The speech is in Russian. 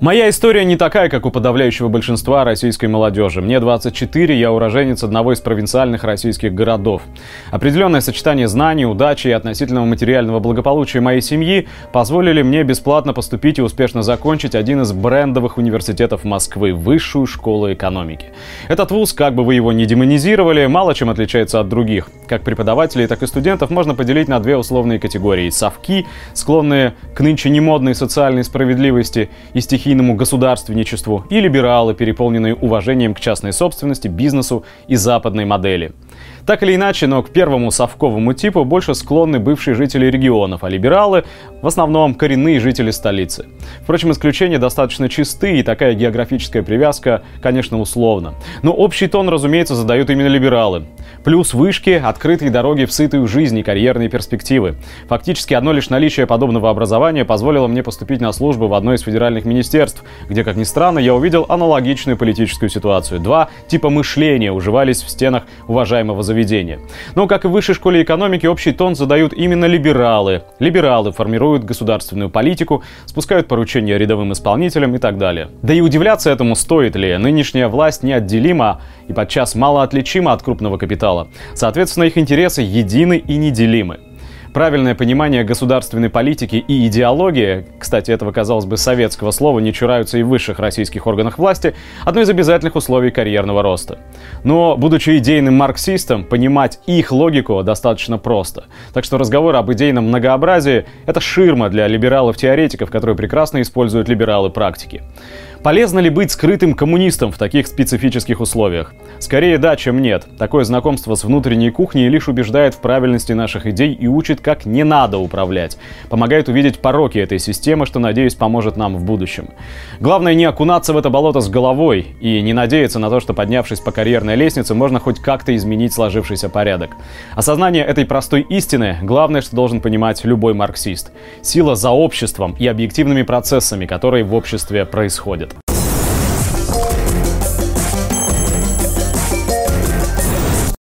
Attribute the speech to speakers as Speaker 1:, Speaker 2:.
Speaker 1: Моя история не такая, как у подавляющего большинства российской молодежи. Мне 24, я уроженец одного из провинциальных российских городов. Определенное сочетание знаний, удачи и относительного материального благополучия моей семьи позволили мне бесплатно поступить и успешно закончить один из брендовых университетов Москвы – Высшую школу экономики. Этот вуз, как бы вы его ни демонизировали, мало чем отличается от других. Как преподавателей, так и студентов можно поделить на две условные категории – совки, склонные к нынче немодной социальной справедливости и стихи стихийному государственничеству, и либералы, переполненные уважением к частной собственности, бизнесу и западной модели. Так или иначе, но к первому совковому типу больше склонны бывшие жители регионов, а либералы в основном коренные жители столицы. Впрочем, исключения достаточно чисты, и такая географическая привязка, конечно, условна. Но общий тон, разумеется, задают именно либералы. Плюс вышки, открытые дороги в сытую жизнь и карьерные перспективы. Фактически одно лишь наличие подобного образования позволило мне поступить на службу в одно из федеральных министерств, где, как ни странно, я увидел аналогичную политическую ситуацию. Два типа мышления уживались в стенах уважаемого заведения. Но, как и в высшей школе экономики, общий тон задают именно либералы. Либералы формируют государственную политику, спускают поручения рядовым исполнителям и так далее. Да и удивляться этому стоит ли. Нынешняя власть неотделима и подчас мало отличима от крупного капитала. Соответственно, их интересы едины и неделимы. Правильное понимание государственной политики и идеологии, кстати, этого, казалось бы, советского слова не чураются и в высших российских органах власти, одно из обязательных условий карьерного роста. Но, будучи идейным марксистом, понимать их логику достаточно просто. Так что разговор об идейном многообразии – это ширма для либералов-теоретиков, которые прекрасно используют либералы практики. Полезно ли быть скрытым коммунистом в таких специфических условиях? Скорее да, чем нет. Такое знакомство с внутренней кухней лишь убеждает в правильности наших идей и учит, как не надо управлять. Помогает увидеть пороки этой системы, что, надеюсь, поможет нам в будущем. Главное не окунаться в это болото с головой и не надеяться на то, что поднявшись по карьерной лестнице, можно хоть как-то изменить сложившийся порядок. Осознание этой простой истины – главное, что должен понимать любой марксист. Сила за обществом и объективными процессами, которые в обществе происходят.